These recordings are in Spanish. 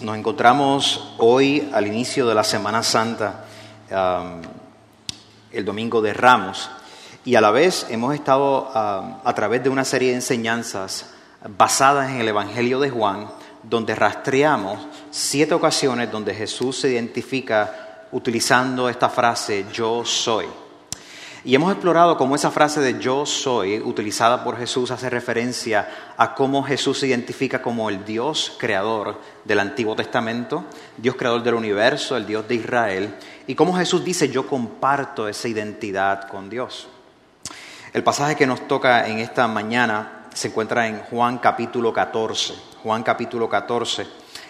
nos encontramos hoy al inicio de la Semana Santa, el domingo de Ramos, y a la vez hemos estado a través de una serie de enseñanzas basadas en el Evangelio de Juan, donde rastreamos siete ocasiones donde Jesús se identifica utilizando esta frase, yo soy. Y hemos explorado cómo esa frase de yo soy, utilizada por Jesús, hace referencia a cómo Jesús se identifica como el Dios creador del Antiguo Testamento, Dios creador del universo, el Dios de Israel, y cómo Jesús dice yo comparto esa identidad con Dios. El pasaje que nos toca en esta mañana se encuentra en Juan capítulo 14, Juan capítulo 14,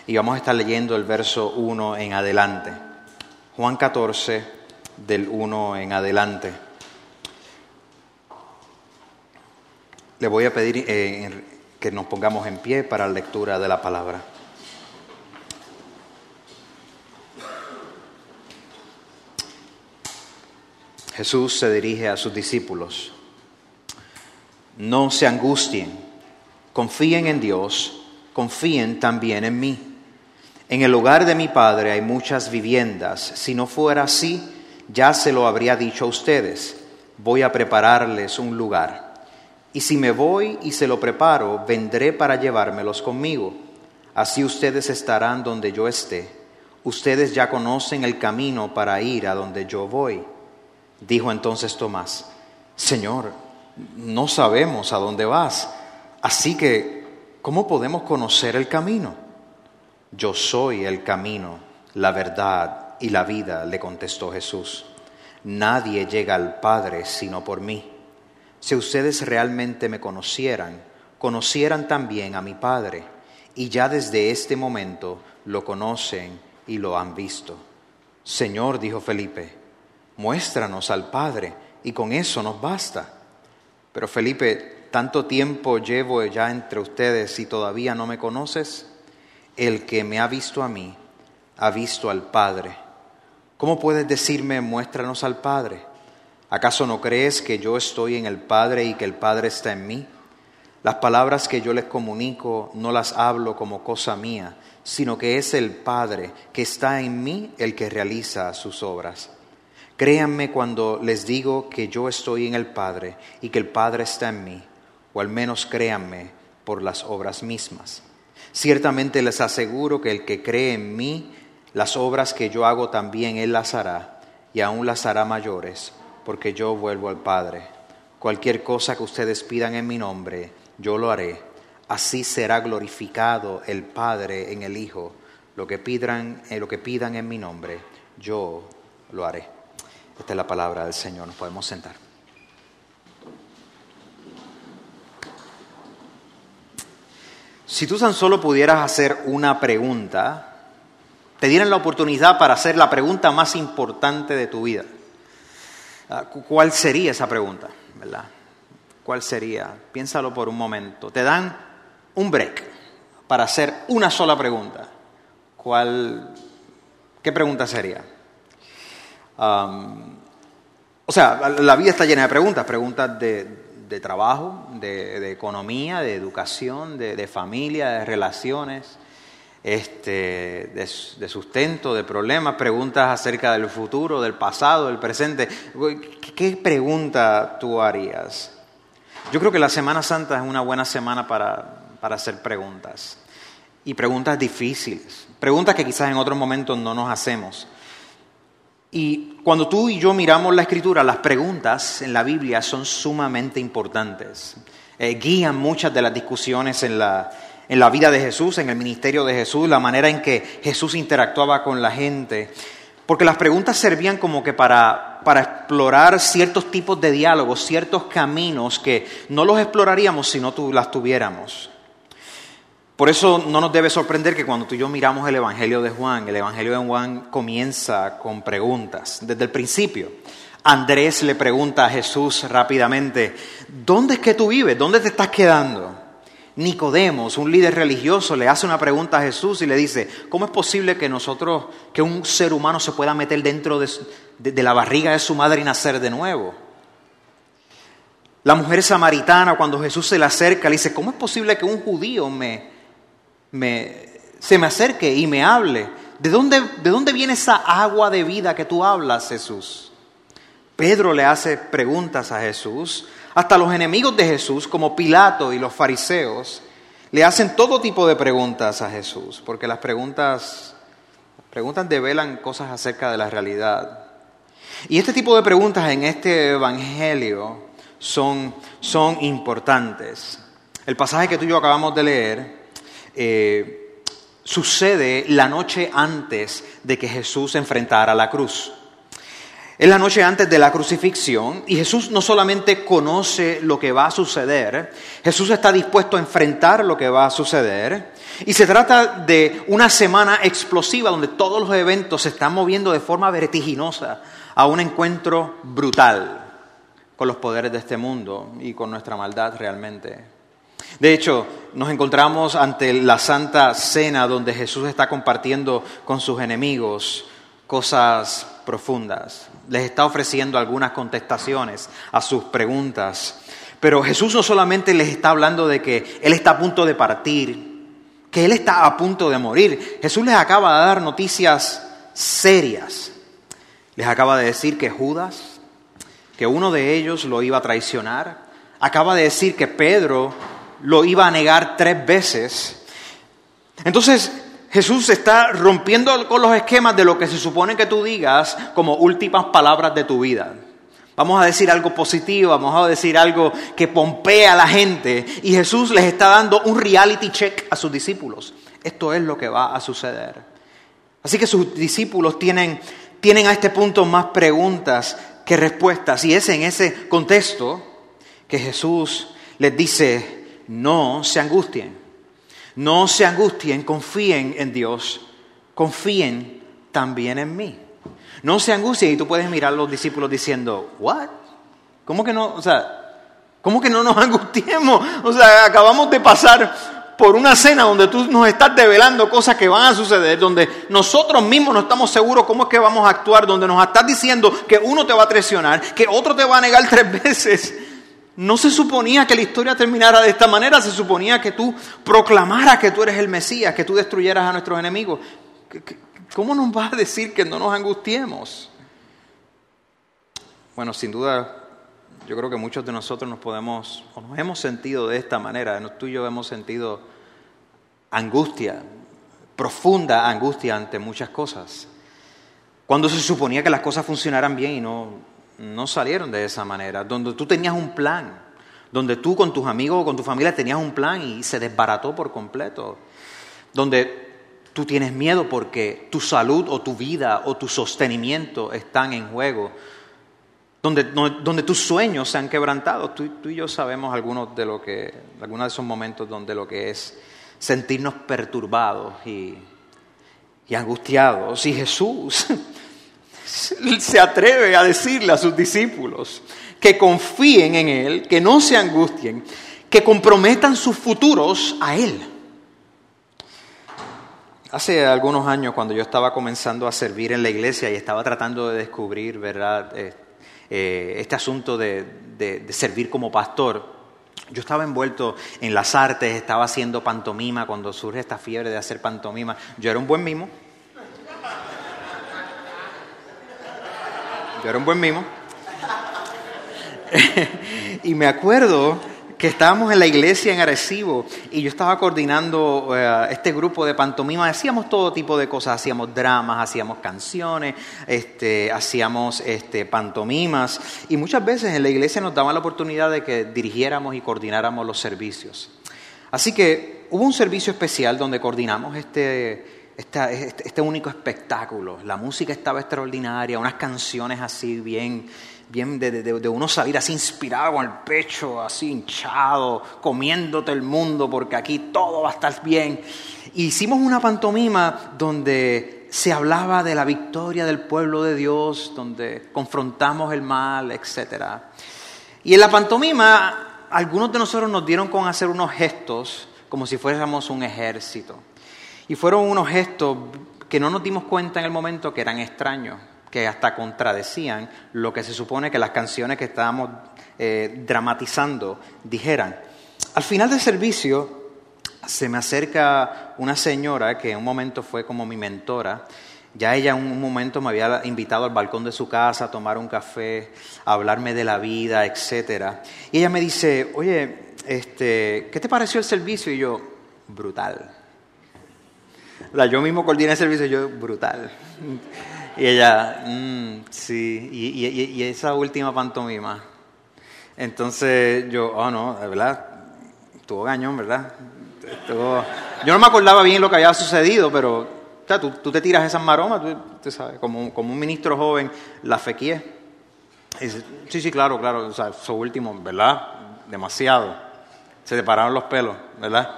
y vamos a estar leyendo el verso 1 en adelante. Juan 14 del 1 en adelante. Le voy a pedir eh, que nos pongamos en pie para la lectura de la palabra. Jesús se dirige a sus discípulos. No se angustien, confíen en Dios, confíen también en mí. En el hogar de mi Padre hay muchas viviendas. Si no fuera así, ya se lo habría dicho a ustedes. Voy a prepararles un lugar. Y si me voy y se lo preparo, vendré para llevármelos conmigo. Así ustedes estarán donde yo esté. Ustedes ya conocen el camino para ir a donde yo voy. Dijo entonces Tomás, Señor, no sabemos a dónde vas, así que, ¿cómo podemos conocer el camino? Yo soy el camino, la verdad y la vida, le contestó Jesús. Nadie llega al Padre sino por mí. Si ustedes realmente me conocieran, conocieran también a mi Padre, y ya desde este momento lo conocen y lo han visto. Señor, dijo Felipe, muéstranos al Padre, y con eso nos basta. Pero Felipe, tanto tiempo llevo ya entre ustedes y todavía no me conoces. El que me ha visto a mí, ha visto al Padre. ¿Cómo puedes decirme, muéstranos al Padre? ¿Acaso no crees que yo estoy en el Padre y que el Padre está en mí? Las palabras que yo les comunico no las hablo como cosa mía, sino que es el Padre que está en mí el que realiza sus obras. Créanme cuando les digo que yo estoy en el Padre y que el Padre está en mí, o al menos créanme por las obras mismas. Ciertamente les aseguro que el que cree en mí, las obras que yo hago también él las hará, y aún las hará mayores porque yo vuelvo al Padre. Cualquier cosa que ustedes pidan en mi nombre, yo lo haré. Así será glorificado el Padre en el Hijo. Lo que pidan, eh, lo que pidan en mi nombre, yo lo haré. Esta es la palabra del Señor. Nos podemos sentar. Si tú tan solo pudieras hacer una pregunta, te dieran la oportunidad para hacer la pregunta más importante de tu vida. Ah, ¿Cuál sería esa pregunta? ¿Verdad? ¿Cuál sería? Piénsalo por un momento. Te dan un break para hacer una sola pregunta. ¿Cuál, ¿Qué pregunta sería? o sea, la vida está llena de preguntas, preguntas de, trabajo, de, economía, de educación, de familia, de relaciones este, de, sustento, de problemas, preguntas acerca del futuro, del pasado, del presente. ¿Qué pregunta tú harías? Yo creo que la Semana Santa es una buena semana para, para hacer preguntas. Y preguntas difíciles, preguntas que quizás en otros momentos no nos hacemos. Y cuando tú y yo miramos la escritura, las preguntas en la Biblia son sumamente importantes. Eh, guían muchas de las discusiones en la, en la vida de Jesús, en el ministerio de Jesús, la manera en que Jesús interactuaba con la gente. Porque las preguntas servían como que para, para explorar ciertos tipos de diálogos, ciertos caminos que no los exploraríamos si no las tuviéramos. Por eso no nos debe sorprender que cuando tú y yo miramos el Evangelio de Juan, el Evangelio de Juan comienza con preguntas desde el principio. Andrés le pregunta a Jesús rápidamente, ¿dónde es que tú vives? ¿Dónde te estás quedando? Nicodemos, un líder religioso, le hace una pregunta a Jesús y le dice, ¿cómo es posible que nosotros, que un ser humano se pueda meter dentro de, la barriga de su madre y nacer de nuevo? La mujer samaritana, cuando Jesús se le acerca, le dice, ¿cómo es posible que un judío me, se me acerque y me hable? ¿De dónde, ¿De dónde viene esa agua de vida que tú hablas, Jesús? Pedro le hace preguntas a Jesús hasta los enemigos de Jesús, como Pilato y los fariseos, le hacen todo tipo de preguntas a Jesús, porque las preguntas, preguntas develan cosas acerca de la realidad. Y este tipo de preguntas en este Evangelio son, son importantes. El pasaje que tú y yo acabamos de leer eh, sucede la noche antes de que Jesús enfrentara la cruz. Es la noche antes de la crucifixión y Jesús no solamente conoce lo que va a suceder, Jesús está dispuesto a enfrentar lo que va a suceder. Y se trata de una semana explosiva donde todos los eventos se están moviendo de forma vertiginosa a un encuentro brutal con los poderes de este mundo y con nuestra maldad realmente. De hecho, nos encontramos ante la Santa Cena donde Jesús está compartiendo con sus enemigos cosas profundas. Les está ofreciendo algunas contestaciones a sus preguntas. Pero Jesús no solamente les está hablando de que Él está a punto de partir, que Él está a punto de morir. Jesús les acaba de dar noticias serias. Les acaba de decir que Judas, que uno de ellos lo iba a traicionar. Acaba de decir que Pedro lo iba a negar tres veces. Entonces, Jesús está rompiendo con los esquemas de lo que se supone que tú digas como últimas palabras de tu vida. Vamos a decir algo positivo, vamos a decir algo que pompea a la gente. Y Jesús les está dando un reality check a sus discípulos. Esto es lo que va a suceder. Así que sus discípulos tienen, tienen a este punto más preguntas que respuestas. Y es en ese contexto que Jesús les dice, no se angustien. No se angustien, confíen en Dios, confíen también en mí. No se angustien y tú puedes mirar a los discípulos diciendo, ¿what? ¿Cómo que no? O sea, ¿cómo que no nos angustiemos? O sea, acabamos de pasar por una cena donde tú nos estás develando cosas que van a suceder, donde nosotros mismos no estamos seguros cómo es que vamos a actuar, donde nos estás diciendo que uno te va a traicionar, que otro te va a negar tres veces. No se suponía que la historia terminara de esta manera, se suponía que tú proclamaras que tú eres el Mesías, que tú destruyeras a nuestros enemigos. ¿Cómo nos vas a decir que no nos angustiemos? Bueno, sin duda, yo creo que muchos de nosotros nos podemos, o nos hemos sentido de esta manera, tú y yo hemos sentido angustia, profunda angustia ante muchas cosas. Cuando se suponía que las cosas funcionaran bien y no, no salieron de esa manera, donde tú tenías un plan, donde tú con tus amigos o con tu familia tenías un plan y se desbarató por completo, donde tú tienes miedo porque tu salud o tu vida o tu sostenimiento están en juego, donde, donde tus sueños se han quebrantado. Tú, y yo sabemos algunos de, lo que, algunos de esos momentos donde lo que es sentirnos perturbados y, y angustiados. Y Jesús se atreve a decirle a sus discípulos que confíen en Él, que no se angustien, que comprometan sus futuros a Él. Hace algunos años, cuando yo estaba comenzando a servir en la iglesia y estaba tratando de descubrir, ¿verdad?, eh, eh, este asunto de, de servir como pastor, yo estaba envuelto en las artes, estaba haciendo pantomima cuando surge esta fiebre de hacer pantomima. Yo era un buen mimo, Yo era un buen mimo. y me acuerdo que estábamos en la iglesia en Arecibo y yo estaba coordinando eh, este grupo de pantomima. Hacíamos todo tipo de cosas, hacíamos dramas, hacíamos canciones, este, hacíamos este, pantomimas y muchas veces en la iglesia nos daban la oportunidad de que dirigiéramos y coordináramos los servicios. Así que hubo un servicio especial donde coordinamos este, este, este, único espectáculo. La música estaba extraordinaria, unas canciones así bien, bien de, uno salir así inspirado con el pecho, así hinchado, comiéndote el mundo porque aquí todo va a estar bien. Hicimos una pantomima donde se hablaba de la victoria del pueblo de Dios, donde confrontamos el mal, etc. Y en la pantomima algunos de nosotros nos dieron con hacer unos gestos como si fuéramos un ejército. Y fueron unos gestos que no nos dimos cuenta en el momento que eran extraños, que hasta contradecían lo que se supone que las canciones que estábamos eh, dramatizando dijeran. Al final del servicio se me acerca una señora que en un momento fue como mi mentora ya ella en un momento me había invitado al balcón de su casa a tomar un café, a hablarme de la vida, etc. Y ella me dice, oye, este, ¿qué te pareció el servicio? Y yo, brutal. Yo mismo coordiné el servicio yo, brutal. Y ella, mm, sí, y, y, esa última pantomima. Entonces yo, oh no, de verdad, estuvo gañón, ¿verdad? Yo no me acordaba bien lo que había sucedido, pero tú, te tiras esas maromas, tú, sabes, como, un ministro joven, la fequié. sí, sí, claro, claro, o sea, eso último, ¿verdad? Demasiado. Se te pararon los pelos, ¿verdad?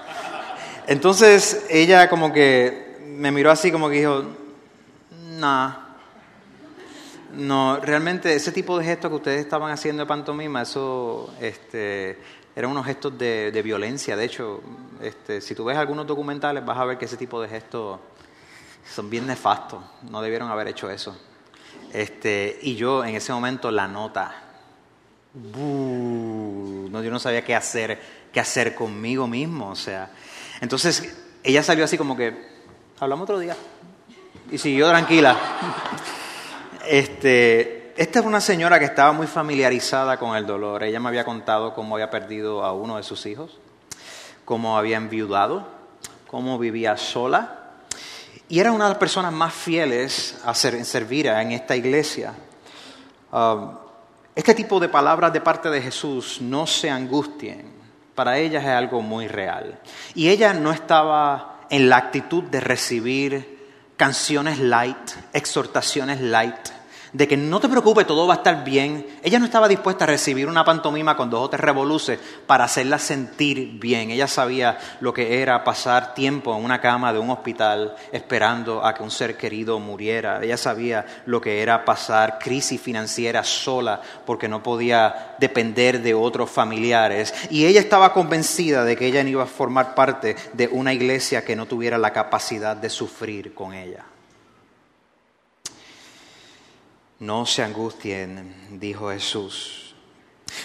Entonces ella como que me miró así como que dijo, nah, no, realmente ese tipo de gestos que ustedes estaban haciendo de pantomima, eso este, eran unos gestos de, de violencia. De hecho, este, si tú ves algunos documentales vas a ver que ese tipo de gestos son bien nefastos, no debieron haber hecho eso. Este, y yo en ese momento la nota, no, yo no sabía qué hacer, qué hacer conmigo mismo, o sea. Entonces ella salió así como que, hablamos otro día, y siguió tranquila. Este, esta es una señora que estaba muy familiarizada con el dolor. Ella me había contado cómo había perdido a uno de sus hijos, cómo había enviudado, cómo vivía sola y era una de las personas más fieles a servir en esta iglesia. Um, este tipo de palabras de parte de Jesús, no se angustien, para ella es algo muy real. Y ella no estaba en la actitud de recibir canciones light, exhortaciones light, de que no te preocupes, todo va a estar bien. Ella no estaba dispuesta a recibir una pantomima con dos o tres revoluces para hacerla sentir bien. Ella sabía lo que era pasar tiempo en una cama de un hospital esperando a que un ser querido muriera. Ella sabía lo que era pasar crisis financiera sola porque no podía depender de otros familiares. Y ella estaba convencida de que ella no iba a formar parte de una iglesia que no tuviera la capacidad de sufrir con ella. No se angustien, dijo Jesús.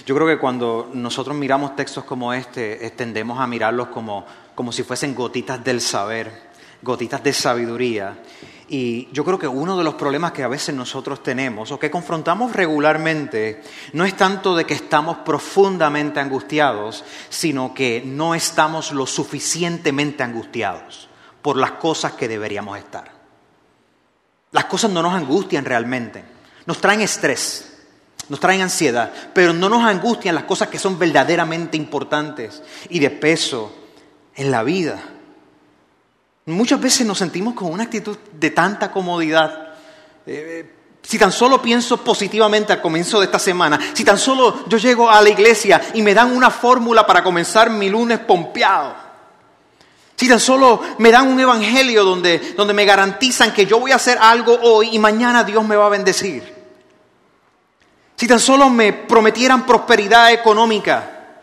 Yo creo que cuando nosotros miramos textos como este, tendemos a mirarlos como, como si fuesen gotitas del saber, gotitas de sabiduría. Y yo creo que uno de los problemas que a veces nosotros tenemos o que confrontamos regularmente no es tanto de que estamos profundamente angustiados, sino que no estamos lo suficientemente angustiados por las cosas que deberíamos estar. Las cosas no nos angustian realmente. Nos traen estrés, nos traen ansiedad, pero no nos angustian las cosas que son verdaderamente importantes y de peso en la vida. Muchas veces nos sentimos con una actitud de tanta comodidad. Eh, si tan solo pienso positivamente al comienzo de esta semana, si tan solo yo llego a la iglesia y me dan una fórmula para comenzar mi lunes pompeado, si tan solo me dan un evangelio donde, donde me garantizan que yo voy a hacer algo hoy y mañana Dios me va a bendecir. Si tan solo me prometieran prosperidad económica.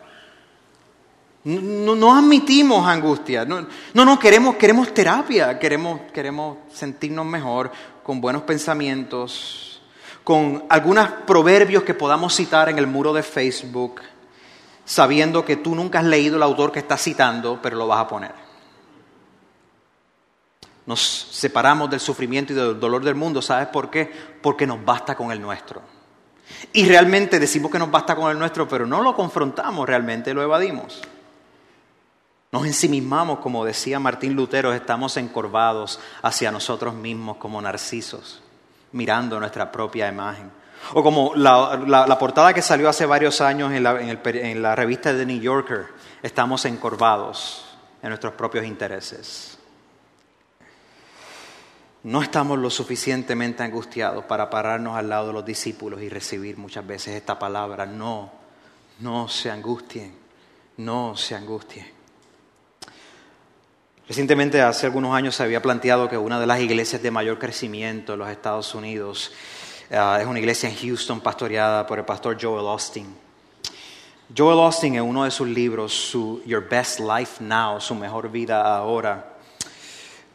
No, admitimos angustia. No, no, queremos, queremos terapia. Queremos, queremos sentirnos mejor con buenos pensamientos, con algunos proverbios que podamos citar en el muro de Facebook, sabiendo que tú nunca has leído el autor que estás citando, pero lo vas a poner. Nos separamos del sufrimiento y del dolor del mundo. ¿Sabes por qué? Porque nos basta con el nuestro. Y realmente decimos que nos basta con el nuestro, pero no lo confrontamos realmente, lo evadimos. Nos ensimismamos, como decía Martín Lutero, estamos encorvados hacia nosotros mismos como narcisos, mirando nuestra propia imagen. O como la, portada que salió hace varios años en la, en la revista The New Yorker, estamos encorvados en nuestros propios intereses. No estamos lo suficientemente angustiados para pararnos al lado de los discípulos y recibir muchas veces esta palabra, no, no se angustien, no se angustien. Recientemente, hace algunos años, se había planteado que una de las iglesias de mayor crecimiento en los Estados Unidos uh, es una iglesia en Houston pastoreada por el pastor Joel Austin. Joel Austin, en uno de sus libros, su Your Best Life Now, su mejor vida ahora,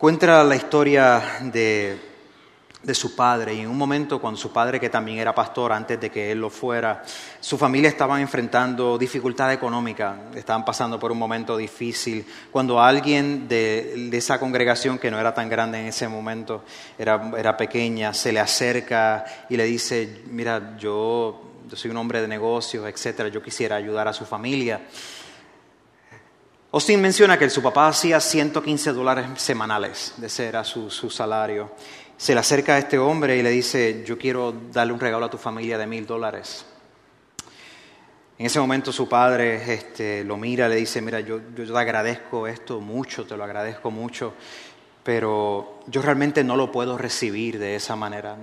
cuenta la historia de, de su padre y en un momento cuando su padre, que también era pastor antes de que él lo fuera, su familia estaba enfrentando dificultad económica, estaban pasando por un momento difícil, cuando alguien de, de esa congregación, que no era tan grande en ese momento, era, era pequeña, se le acerca y le dice, mira, yo, yo soy un hombre de negocios, etcétera, yo quisiera ayudar a su familia. Austin menciona que su papá hacía 115 dólares semanales, de ser a su, salario. Se le acerca a este hombre y le dice, yo quiero darle un regalo a tu familia de mil dólares. En ese momento su padre este, lo mira, le dice, mira, yo, yo te agradezco esto mucho, te lo agradezco mucho, pero yo realmente no lo puedo recibir de esa manera.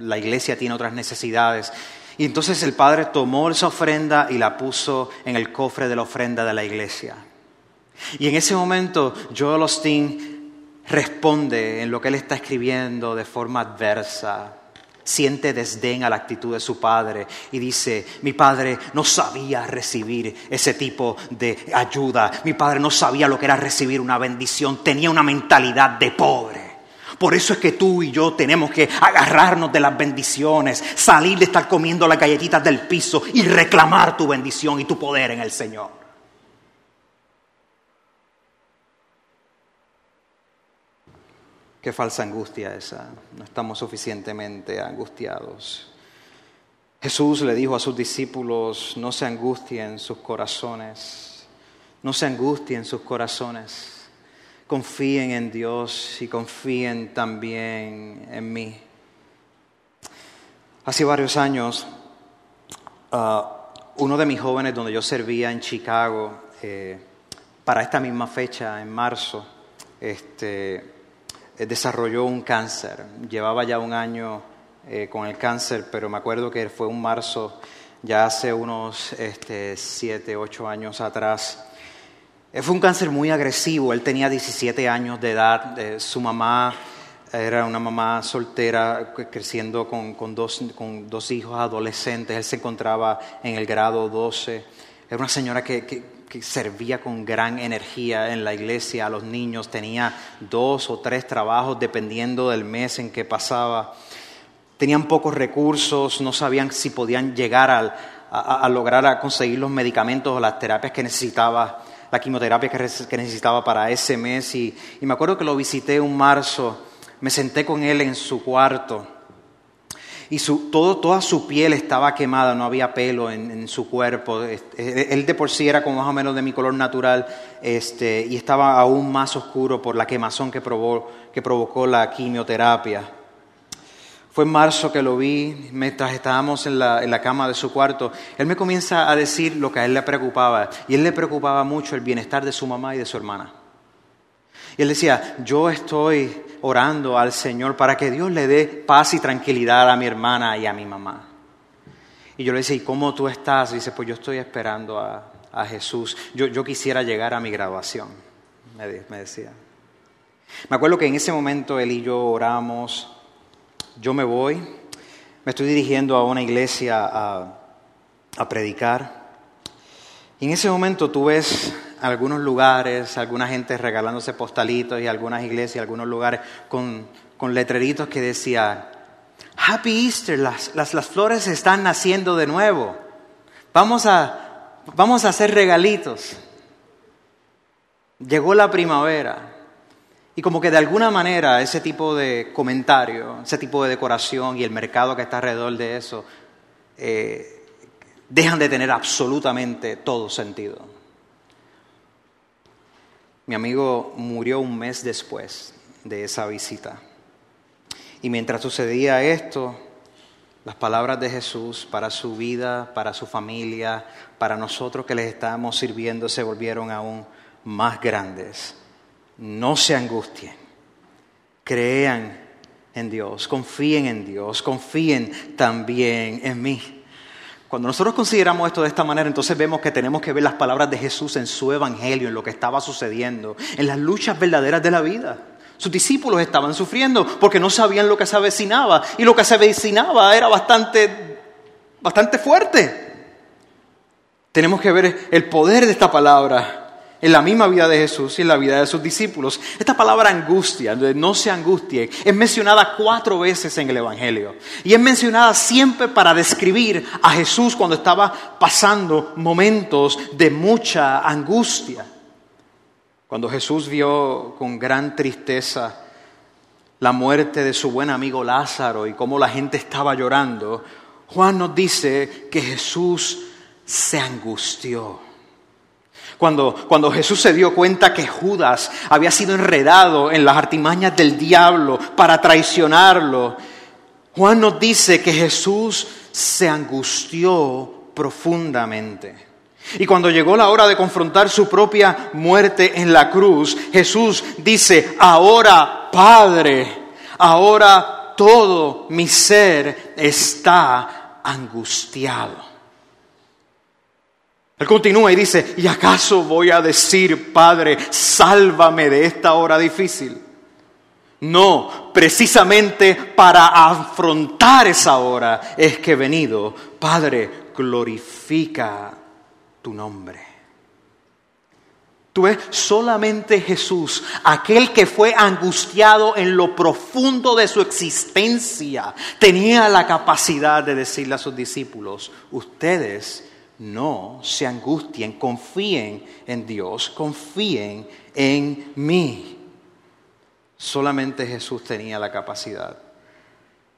la iglesia tiene otras necesidades. Y entonces el padre tomó esa ofrenda y la puso en el cofre de la ofrenda de la iglesia. Y en ese momento Joel Osteen responde en lo que él está escribiendo de forma adversa. Siente desdén a la actitud de su padre y dice, mi padre no sabía recibir ese tipo de ayuda, mi padre no sabía lo que era recibir una bendición, tenía una mentalidad de pobre. Por eso es que tú y yo tenemos que agarrarnos de las bendiciones, salir de estar comiendo las galletitas del piso y reclamar tu bendición y tu poder en el Señor. Qué falsa angustia esa. No estamos suficientemente angustiados. Jesús le dijo a sus discípulos, no se angustien sus corazones, no se angustien sus corazones, confíen en Dios y confíen también en mí. Hace varios años, ah, uno de mis jóvenes donde yo servía en Chicago, eh, para esta misma fecha, en marzo, este, desarrolló un cáncer. Llevaba ya un año eh, con el cáncer, pero me acuerdo que fue un marzo, ya hace unos este, siete, ocho años atrás. Eh, fue un cáncer muy agresivo, él tenía 17 años de edad, su mamá era una mamá soltera creciendo con, con, dos, con dos hijos adolescentes, él se encontraba en el grado 12, era una señora que, que que servía con gran energía en la iglesia a los niños, tenía dos o tres trabajos dependiendo del mes en que pasaba. Tenían pocos recursos, no sabían si podían llegar a, lograr a conseguir los medicamentos o las terapias que necesitaba, la quimioterapia que, necesitaba para ese mes. y me acuerdo que lo visité un marzo, me senté con él en su cuarto y su, todo, toda su piel estaba quemada, no había pelo en, su cuerpo. Este, él de por sí era como más o menos de mi color natural este, y estaba aún más oscuro por la quemazón que, que provocó la quimioterapia. Fue en marzo que lo vi, mientras estábamos en la, en la, cama de su cuarto. Él me comienza a decir lo que a él le preocupaba. Y él le preocupaba mucho el bienestar de su mamá y de su hermana. Y él decía, yo estoy orando al Señor para que Dios le dé paz y tranquilidad a mi hermana y a mi mamá. Y yo le decía, ¿y cómo tú estás? Y dice, pues yo estoy esperando a, Jesús. Yo, yo, quisiera llegar a mi graduación, me, decía. Me acuerdo que en ese momento él y yo oramos, yo me voy, me estoy dirigiendo a una iglesia a, a predicar. Y en ese momento tú ves algunos lugares, alguna gente regalándose postalitos y algunas iglesias, algunos lugares con, con letreritos que decía, Happy Easter, las, las, las, flores están naciendo de nuevo. Vamos a, vamos a hacer regalitos. Llegó la primavera. Y como que de alguna manera ese tipo de comentario, ese tipo de decoración y el mercado que está alrededor de eso, eh, dejan de tener absolutamente todo sentido. Mi amigo murió un mes después de esa visita. Y mientras sucedía esto, Las palabras de Jesús para su vida, para su familia, para nosotros que les estamos sirviendo se volvieron aún más grandes. No se angustien, crean en Dios, confíen en Dios, confíen también en mí. Cuando nosotros consideramos esto de esta manera, entonces vemos que tenemos que ver las palabras de Jesús en su evangelio, en lo que estaba sucediendo, en las luchas verdaderas de la vida. Sus discípulos estaban sufriendo porque no sabían lo que se avecinaba y lo que se avecinaba era bastante, bastante fuerte. Tenemos que ver el poder de esta palabra en la misma vida de Jesús y en la vida de sus discípulos. Esta palabra angustia, no se angustie, es mencionada cuatro veces en el Evangelio. Y es mencionada siempre para describir a Jesús cuando estaba pasando momentos de mucha angustia. Cuando Jesús vio con gran tristeza la muerte de su buen amigo Lázaro y cómo la gente estaba llorando, Juan nos dice que Jesús se angustió. Cuando, cuando, Jesús se dio cuenta que Judas había sido enredado en las artimañas del diablo para traicionarlo, Juan nos dice que Jesús se angustió profundamente. Y cuando llegó la hora de confrontar su propia muerte en la cruz, Jesús dice, ahora Padre, ahora todo mi ser está angustiado. Él continúa y dice, ¿y acaso voy a decir, Padre, sálvame de esta hora difícil? No, precisamente para afrontar esa hora es que he venido. Padre, glorifica tu nombre. Tú ves, solamente Jesús, aquel que fue angustiado en lo profundo de su existencia, tenía la capacidad de decirle a sus discípulos, ustedes no se angustien, confíen en Dios, confíen en mí. Solamente Jesús tenía la capacidad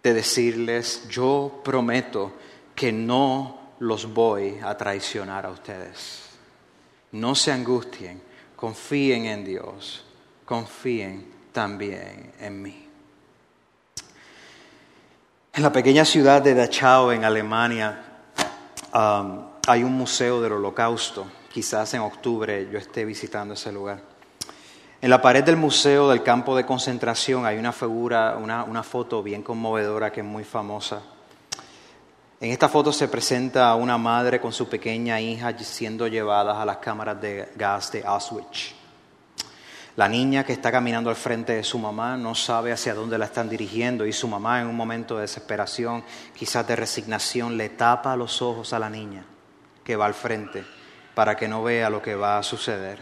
de decirles, yo prometo que no los voy a traicionar a ustedes. No se angustien, confíen en Dios, confíen también en mí. En la pequeña ciudad de Dachau, en Alemania, hay un museo del holocausto. Quizás en octubre yo esté visitando ese lugar. En la pared del museo del campo de concentración hay una figura, una, una foto bien conmovedora que es muy famosa en esta foto se presenta a una madre con su pequeña hija siendo llevadas a las cámaras de gas de Auschwitz. La niña que está caminando al frente de su mamá no sabe hacia dónde la están dirigiendo y su mamá en un momento de desesperación, quizás de resignación, le tapa los ojos a la niña que va al frente para que no vea lo que va a suceder.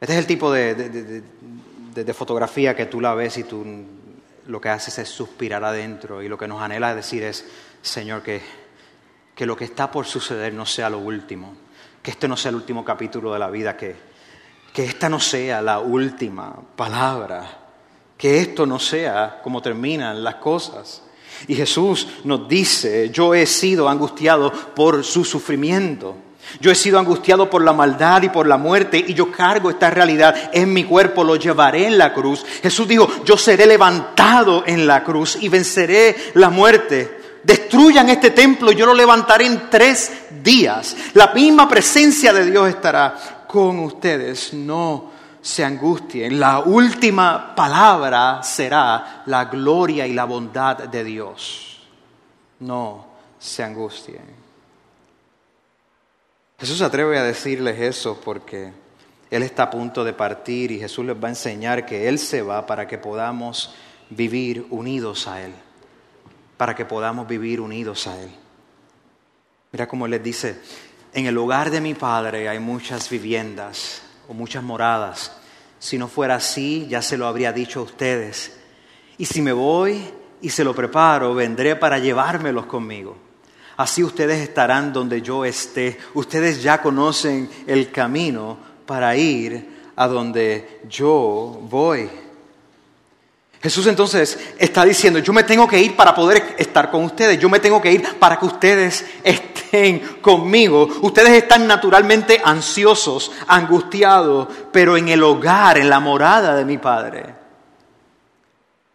Este es el tipo de, de fotografía que tú la ves y tú lo que haces es suspirar adentro y lo que nos anhela decir es, Señor, que, que lo que está por suceder no sea lo último, que este no sea el último capítulo de la vida, que, que esta no sea la última palabra, que esto no sea como terminan las cosas. Y Jesús nos dice, yo he sido angustiado por su sufrimiento. Yo he sido angustiado por la maldad y por la muerte y yo cargo esta realidad en mi cuerpo, lo llevaré en la cruz. Jesús dijo, yo seré levantado en la cruz y venceré la muerte destruyan este templo yo lo levantaré en tres días. La misma presencia de Dios estará con ustedes. No se angustien. La última palabra será la gloria y la bondad de Dios. No se angustien. Jesús se atreve a decirles eso porque Él está a punto de partir y Jesús les va a enseñar que Él se va para que podamos vivir unidos a Él para que podamos vivir unidos a Él. Mira cómo les dice, en el hogar de mi Padre hay muchas viviendas o muchas moradas. Si no fuera así, ya se lo habría dicho a ustedes. Y si me voy y se lo preparo, vendré para llevármelos conmigo. Así ustedes estarán donde yo esté. Ustedes ya conocen el camino para ir a donde yo voy. Jesús entonces está diciendo, yo me tengo que ir para poder estar con ustedes, yo me tengo que ir para que ustedes estén conmigo. Ustedes están naturalmente ansiosos, angustiados, pero en el hogar, en la morada de mi Padre,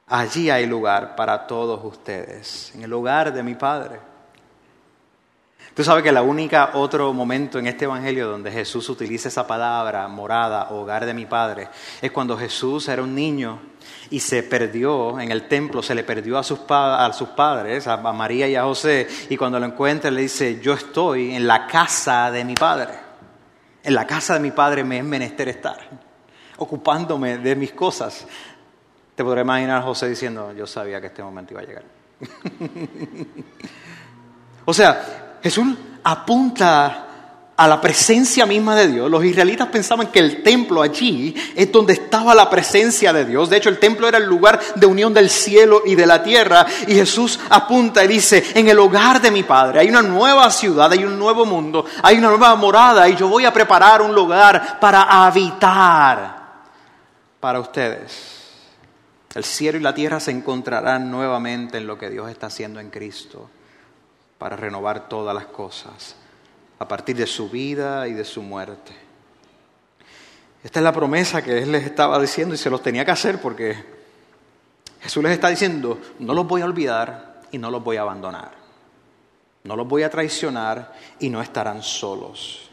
allí hay lugar para todos ustedes, en el hogar de mi Padre. Tú sabes que la única otro momento en este evangelio donde Jesús utiliza esa palabra, morada, hogar de mi Padre, es cuando Jesús era un niño y se perdió en el templo, se le perdió a sus, padres, a María y a José, y cuando lo encuentra le dice, yo estoy en la casa de mi Padre, en la casa de mi Padre me es menester estar, ocupándome de mis cosas. Te podré imaginar a José diciendo, yo sabía que este momento iba a llegar. o sea, Jesús apunta a la presencia misma de Dios. Los israelitas pensaban que el templo allí es donde estaba la presencia de Dios. De hecho, el templo era el lugar de unión del cielo y de la tierra. Y Jesús apunta y dice, en el hogar de mi Padre hay una nueva ciudad, hay un nuevo mundo, hay una nueva morada y yo voy a preparar un lugar para habitar para ustedes. El cielo y la tierra se encontrarán nuevamente en lo que Dios está haciendo en Cristo para renovar todas las cosas a partir de su vida y de su muerte. Esta es la promesa que Él les estaba diciendo y se los tenía que hacer porque Jesús les está diciendo, no los voy a olvidar y no los voy a abandonar. No los voy a traicionar y no estarán solos.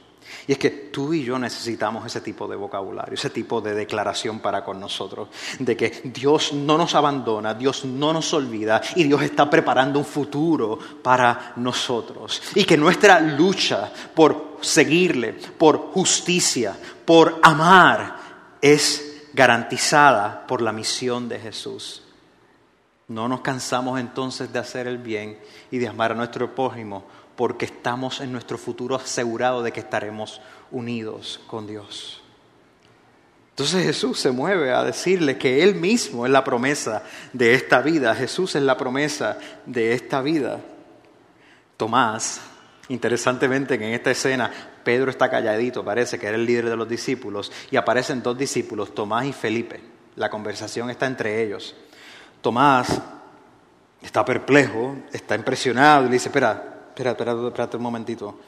Y es que tú y yo necesitamos ese tipo de vocabulario, ese tipo de declaración para con nosotros, de que Dios no nos abandona, Dios no nos olvida y Dios está preparando un futuro para nosotros. Y que nuestra lucha por seguirle, por justicia, por amar, es garantizada por la misión de Jesús. No nos cansamos entonces de hacer el bien y de amar a nuestro prójimo porque estamos en nuestro futuro asegurado de que estaremos unidos con Dios. Entonces Jesús se mueve a decirle que Él mismo es la promesa de esta vida, Jesús es la promesa de esta vida. Tomás, interesantemente en esta escena, Pedro está calladito, parece que era el líder de los discípulos, y aparecen dos discípulos, Tomás y Felipe. La conversación está entre ellos. Tomás está perplejo, está impresionado y le dice, espera, espera, espera, espérate un momentito.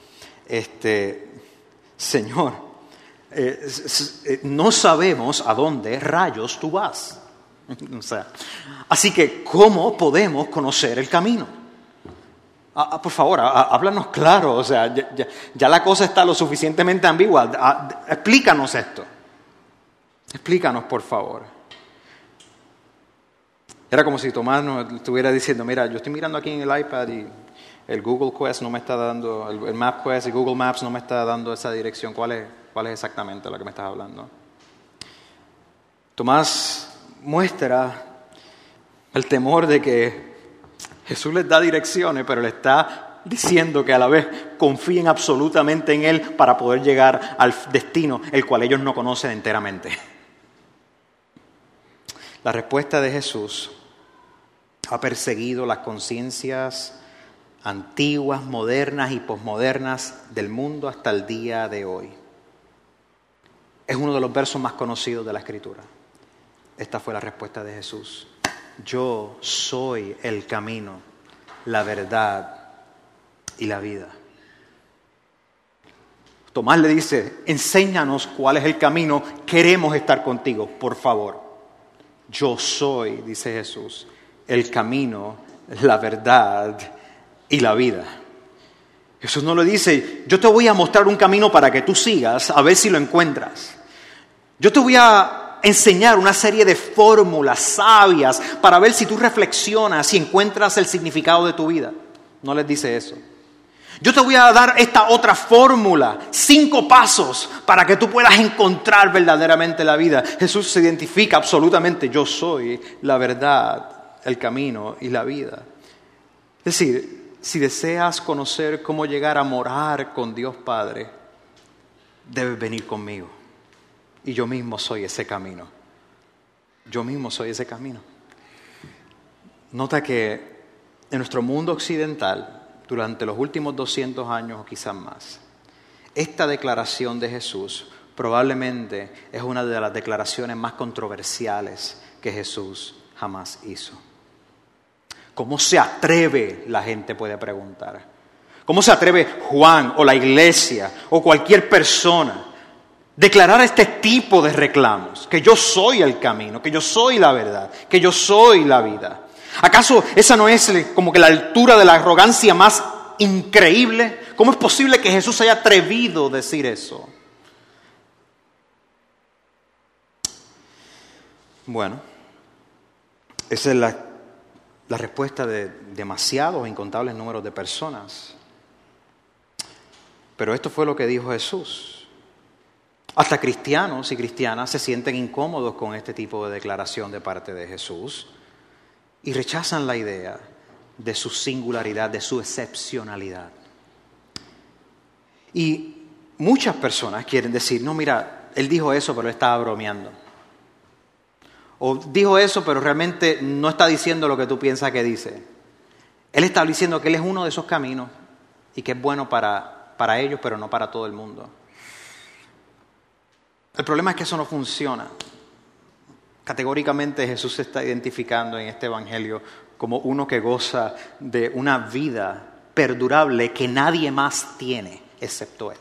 Este, Señor, eh, eh, no sabemos a dónde rayos tú vas. o sea, así que, ¿cómo podemos conocer el camino? Ah, ah, por favor, ah, háblanos claro, o sea, ya, la cosa está lo suficientemente ambigua. explícanos esto. Explícanos, por favor. Era como si Tomás nos estuviera diciendo, mira, yo estoy mirando aquí en el iPad y el Google Quest no me está dando, el, Map Quest y Google Maps no me está dando esa dirección. ¿Cuál es, cuál es exactamente la que me estás hablando? Tomás muestra el temor de que Jesús les da direcciones, pero le está diciendo que a la vez confíen absolutamente en Él para poder llegar al destino, el cual ellos no conocen enteramente. La respuesta de Jesús ha perseguido las conciencias antiguas, modernas y posmodernas del mundo hasta el día de hoy. Es uno de los versos más conocidos de la Escritura. Esta fue la respuesta de Jesús. Yo soy el camino, la verdad y la vida. Tomás le dice, enséñanos cuál es el camino, queremos estar contigo, por favor. Yo soy, dice Jesús, el camino, la verdad y la vida. Jesús no le dice, yo te voy a mostrar un camino para que tú sigas, a ver si lo encuentras. Yo te voy a enseñar una serie de fórmulas sabias para ver si tú reflexionas y encuentras el significado de tu vida. No les dice eso. Yo te voy a dar esta otra fórmula, cinco pasos para que tú puedas encontrar verdaderamente la vida. Jesús se identifica absolutamente, yo soy la verdad, el camino y la vida. Es decir, si deseas conocer cómo llegar a morar con Dios Padre, debes venir conmigo. Y yo mismo soy ese camino. Yo mismo soy ese camino. Nota que en nuestro mundo occidental, durante los últimos 200 años o quizás más, esta declaración de Jesús probablemente es una de las declaraciones más controversiales que Jesús jamás hizo. ¿Cómo se atreve, la gente puede preguntar? ¿Cómo se atreve Juan o la iglesia o cualquier persona declarar este tipo de reclamos, que yo soy el camino, que yo soy la verdad, que yo soy la vida. ¿Acaso esa no es como que la altura de la arrogancia más increíble? ¿Cómo es posible que Jesús haya atrevido a decir eso? Bueno, esa es la, la respuesta de demasiados, incontables números de personas. Pero esto fue lo que dijo Jesús. Hasta cristianos y cristianas se sienten incómodos con este tipo de declaración de parte de Jesús y rechazan la idea de su singularidad, de su excepcionalidad. Y muchas personas quieren decir, no, mira, él dijo eso, pero él estaba bromeando. O dijo eso, pero realmente no está diciendo lo que tú piensas que dice. Él está diciendo que Él es uno de esos caminos y que es bueno para, para ellos, pero no para todo el mundo. El problema es que eso no funciona. Categóricamente Jesús se está identificando en este Evangelio como uno que goza de una vida perdurable que nadie más tiene excepto Él.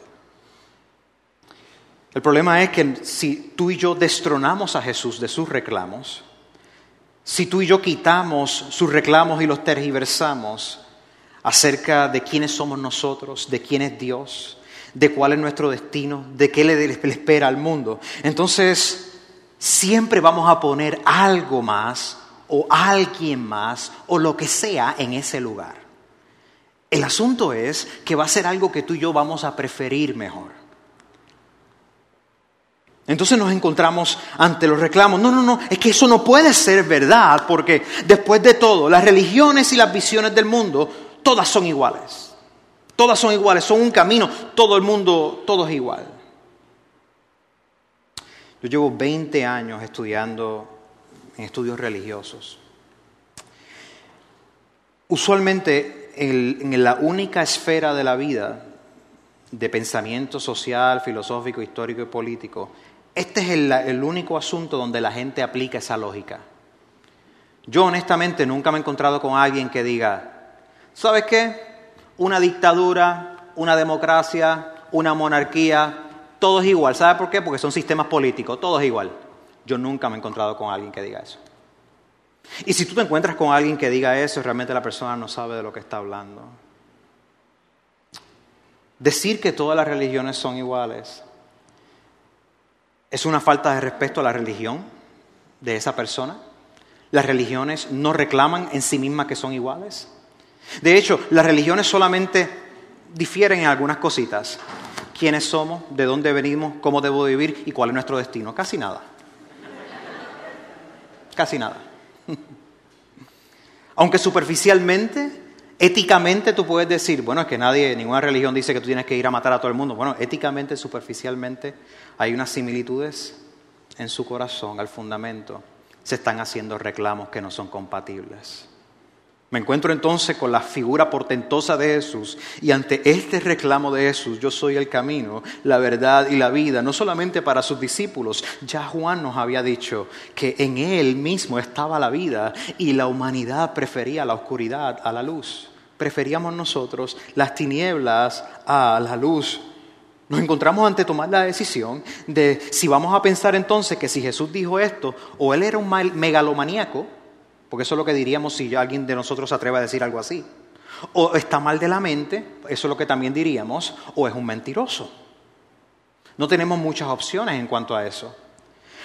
El problema es que si tú y yo destronamos a Jesús de sus reclamos, si tú y yo quitamos sus reclamos y los tergiversamos acerca de quiénes somos nosotros, de quién es Dios, de cuál es nuestro destino, de qué le, espera al mundo, entonces siempre vamos a poner algo más o alguien más o lo que sea en ese lugar. El asunto es que va a ser algo que tú y yo vamos a preferir mejor. Entonces nos encontramos ante los reclamos. No, no, no, es que eso no puede ser verdad, porque después de todo, las religiones y las visiones del mundo, todas son iguales. Todas son iguales, son un camino, todo el mundo, todo es igual. Yo llevo 20 años estudiando en estudios religiosos. Usualmente en la única esfera de la vida de pensamiento social, filosófico, histórico y político este es el, único asunto donde la gente aplica esa lógica. Yo honestamente nunca me he encontrado con alguien que diga, ¿sabes qué? Una dictadura, una democracia, una monarquía, todo es igual. ¿Sabes por qué? Porque son sistemas políticos, todo es igual. Yo nunca me he encontrado con alguien que diga eso. Y si tú te encuentras con alguien que diga eso, realmente la persona no sabe de lo que está hablando. Decir que todas las religiones son iguales es una falta de respeto a la religión de esa persona. Las religiones no reclaman en sí mismas que son iguales. De hecho, las religiones solamente difieren en algunas cositas. ¿Quiénes somos? ¿De dónde venimos? ¿Cómo debo vivir? ¿Y cuál es nuestro destino? Casi nada. Casi nada. Aunque superficialmente Éticamente tú puedes decir, bueno, es que nadie, ninguna religión dice que tú tienes que ir a matar a todo el mundo. Bueno, éticamente, superficialmente, hay unas similitudes en su corazón, al fundamento. Se están haciendo reclamos que no son compatibles. Me encuentro entonces con la figura portentosa de Jesús y ante este reclamo de Jesús, yo soy el camino, la verdad y la vida, no solamente para sus discípulos, ya Juan nos había dicho que en él mismo estaba la vida y la humanidad prefería la oscuridad a la luz preferíamos nosotros las tinieblas a la luz. Nos encontramos ante tomar la decisión de si vamos a pensar entonces que si Jesús dijo esto, o él era un megalomaníaco, porque eso es lo que diríamos si alguien de nosotros se atreve a decir algo así, o está mal de la mente, eso es lo que también diríamos, o es un mentiroso. No tenemos muchas opciones en cuanto a eso.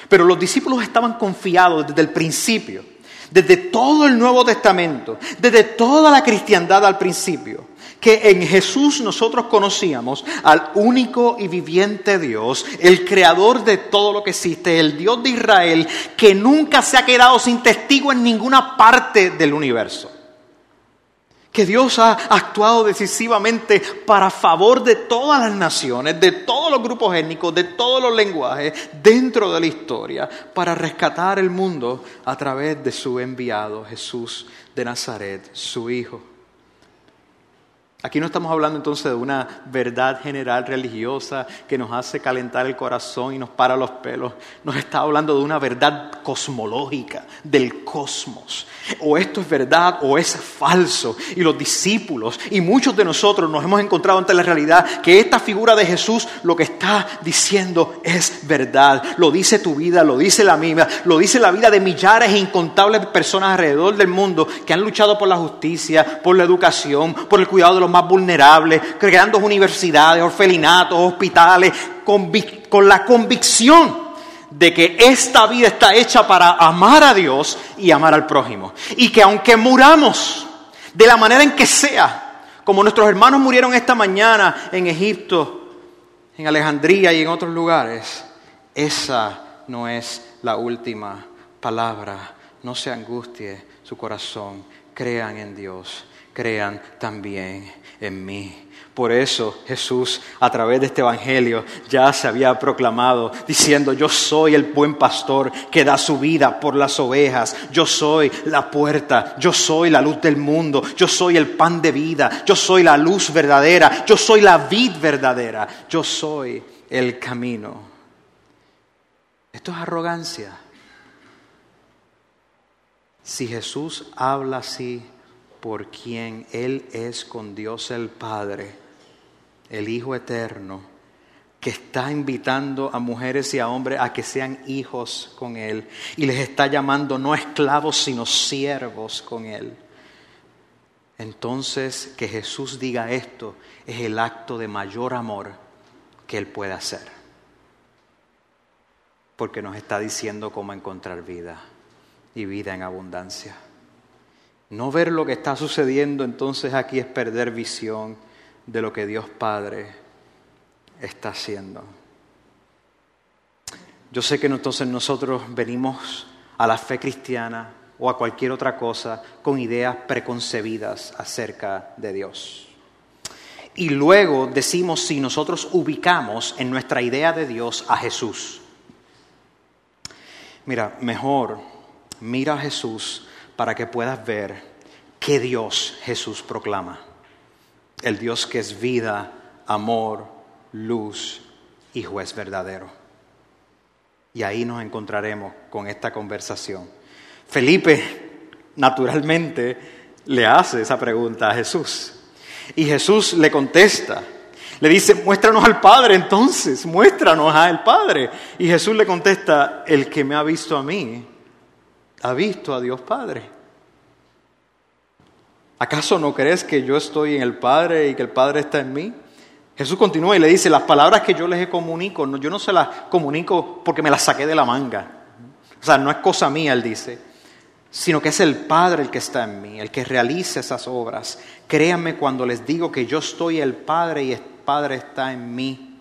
Pero los discípulos estaban confiados desde el principio desde todo el Nuevo Testamento, desde toda la cristiandad al principio, que en Jesús nosotros conocíamos al único y viviente Dios, el creador de todo lo que existe, el Dios de Israel, que nunca se ha quedado sin testigo en ninguna parte del universo que Dios ha actuado decisivamente para favor de todas las naciones, de todos los grupos étnicos, de todos los lenguajes dentro de la historia, para rescatar el mundo a través de su enviado Jesús de Nazaret, su Hijo. Aquí no estamos hablando entonces de una verdad general religiosa que nos hace calentar el corazón y nos para los pelos. Nos está hablando de una verdad cosmológica del cosmos. O esto es verdad o es falso. Y los discípulos y muchos de nosotros nos hemos encontrado ante la realidad que esta figura de Jesús lo que está diciendo es verdad. Lo dice tu vida, lo dice la mía, lo dice la vida de millares e incontables personas alrededor del mundo que han luchado por la justicia, por la educación, por el cuidado de los más vulnerables, creando universidades, orfelinatos, hospitales, con, con la convicción de que esta vida está hecha para amar a Dios y amar al prójimo. Y que aunque muramos de la manera en que sea, como nuestros hermanos murieron esta mañana en Egipto, en Alejandría y en otros lugares, esa no es la última palabra. No se angustie su corazón, crean en Dios, crean también en mí. Por eso Jesús a través de este Evangelio ya se había proclamado diciendo, yo soy el buen pastor que da su vida por las ovejas, yo soy la puerta, yo soy la luz del mundo, yo soy el pan de vida, yo soy la luz verdadera, yo soy la vid verdadera, yo soy el camino. Esto es arrogancia. Si Jesús habla así, por quien Él es con Dios el Padre, el Hijo Eterno, que está invitando a mujeres y a hombres a que sean hijos con Él y les está llamando no esclavos sino siervos con Él. Entonces que Jesús diga esto es el acto de mayor amor que Él puede hacer. Porque nos está diciendo cómo encontrar vida y vida en abundancia. No ver lo que está sucediendo entonces aquí es perder visión de lo que Dios Padre está haciendo. Yo sé que entonces nosotros venimos a la fe cristiana o a cualquier otra cosa con ideas preconcebidas acerca de Dios. Y luego decimos si nosotros ubicamos en nuestra idea de Dios a Jesús. Mira, mejor mira a Jesús para que puedas ver qué Dios Jesús proclama. El Dios que es vida, amor, luz y juez verdadero. Y ahí nos encontraremos con esta conversación. Felipe, naturalmente, le hace esa pregunta a Jesús. Y Jesús le contesta. Le dice, muéstranos al Padre entonces, muéstranos al Padre. Y Jesús le contesta, el que me ha visto a mí, ha visto a Dios Padre. ¿Acaso no crees que yo estoy en el Padre y que el Padre está en mí? Jesús continúa y le dice, las palabras que yo les comunico, yo no se las comunico porque me las saqué de la manga. O sea, no es cosa mía, él dice, sino que es el Padre el que está en mí, el que realiza esas obras. Créanme cuando les digo que yo estoy el Padre y el Padre está en mí.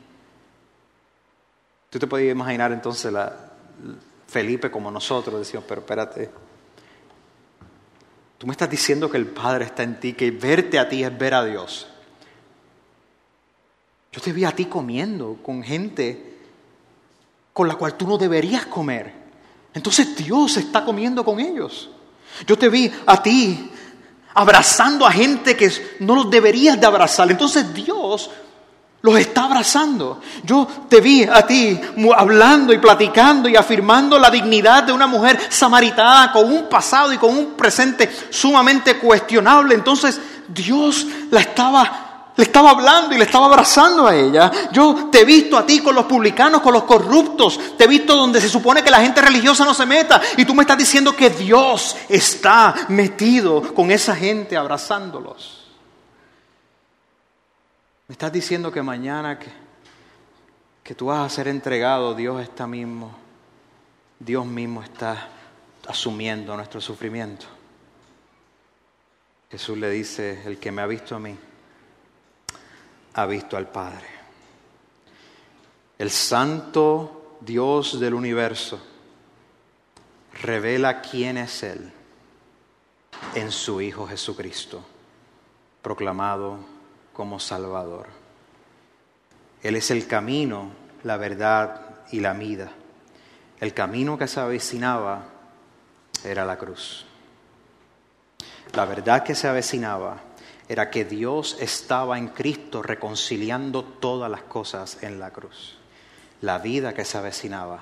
Tú te puedes imaginar entonces la, Felipe como nosotros decimos, pero espérate, tú me estás diciendo que el Padre está en ti, que verte a ti es ver a Dios. Yo te vi a ti comiendo con gente con la cual tú no deberías comer. Entonces Dios está comiendo con ellos. Yo te vi a ti abrazando a gente que no los deberías de abrazar. Entonces Dios los está abrazando. Yo te vi a ti hablando y platicando y afirmando la dignidad de una mujer samaritana con un pasado y con un presente sumamente cuestionable. Entonces Dios la estaba le estaba hablando y le estaba abrazando a ella. Yo te he visto a ti con los publicanos, con los corruptos. Te he visto donde se supone que la gente religiosa no se meta. Y tú me estás diciendo que Dios está metido con esa gente abrazándolos. Me estás diciendo que mañana que, que tú vas a ser entregado, Dios está mismo, Dios mismo está asumiendo nuestro sufrimiento. Jesús le dice, el que me ha visto a mí, ha visto al Padre. El santo Dios del universo revela quién es Él en su Hijo Jesucristo, proclamado como Salvador. Él es el camino, la verdad y la vida. El camino que se avecinaba era la cruz. La verdad que se avecinaba era que Dios estaba en Cristo reconciliando todas las cosas en la cruz. La vida que se avecinaba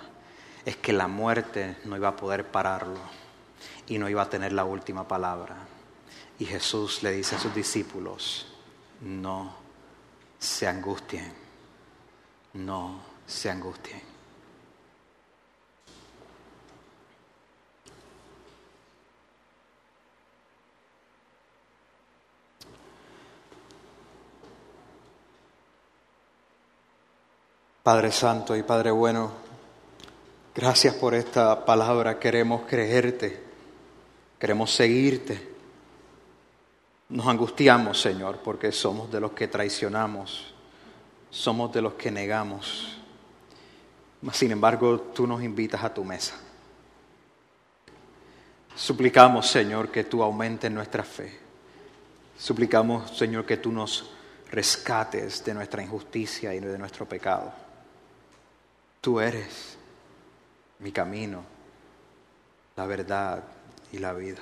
es que la muerte no iba a poder pararlo y no iba a tener la última palabra. Y Jesús le dice a sus discípulos, no se angustien, no se angustien. Padre Santo y Padre Bueno, gracias por esta palabra. Queremos creerte, queremos seguirte. Nos angustiamos, Señor, porque somos de los que traicionamos, somos de los que negamos. Sin embargo, tú nos invitas a tu mesa. Suplicamos, Señor, que tú aumentes nuestra fe. Suplicamos, Señor, que tú nos rescates de nuestra injusticia y de nuestro pecado. Tú eres mi camino, la verdad y la vida.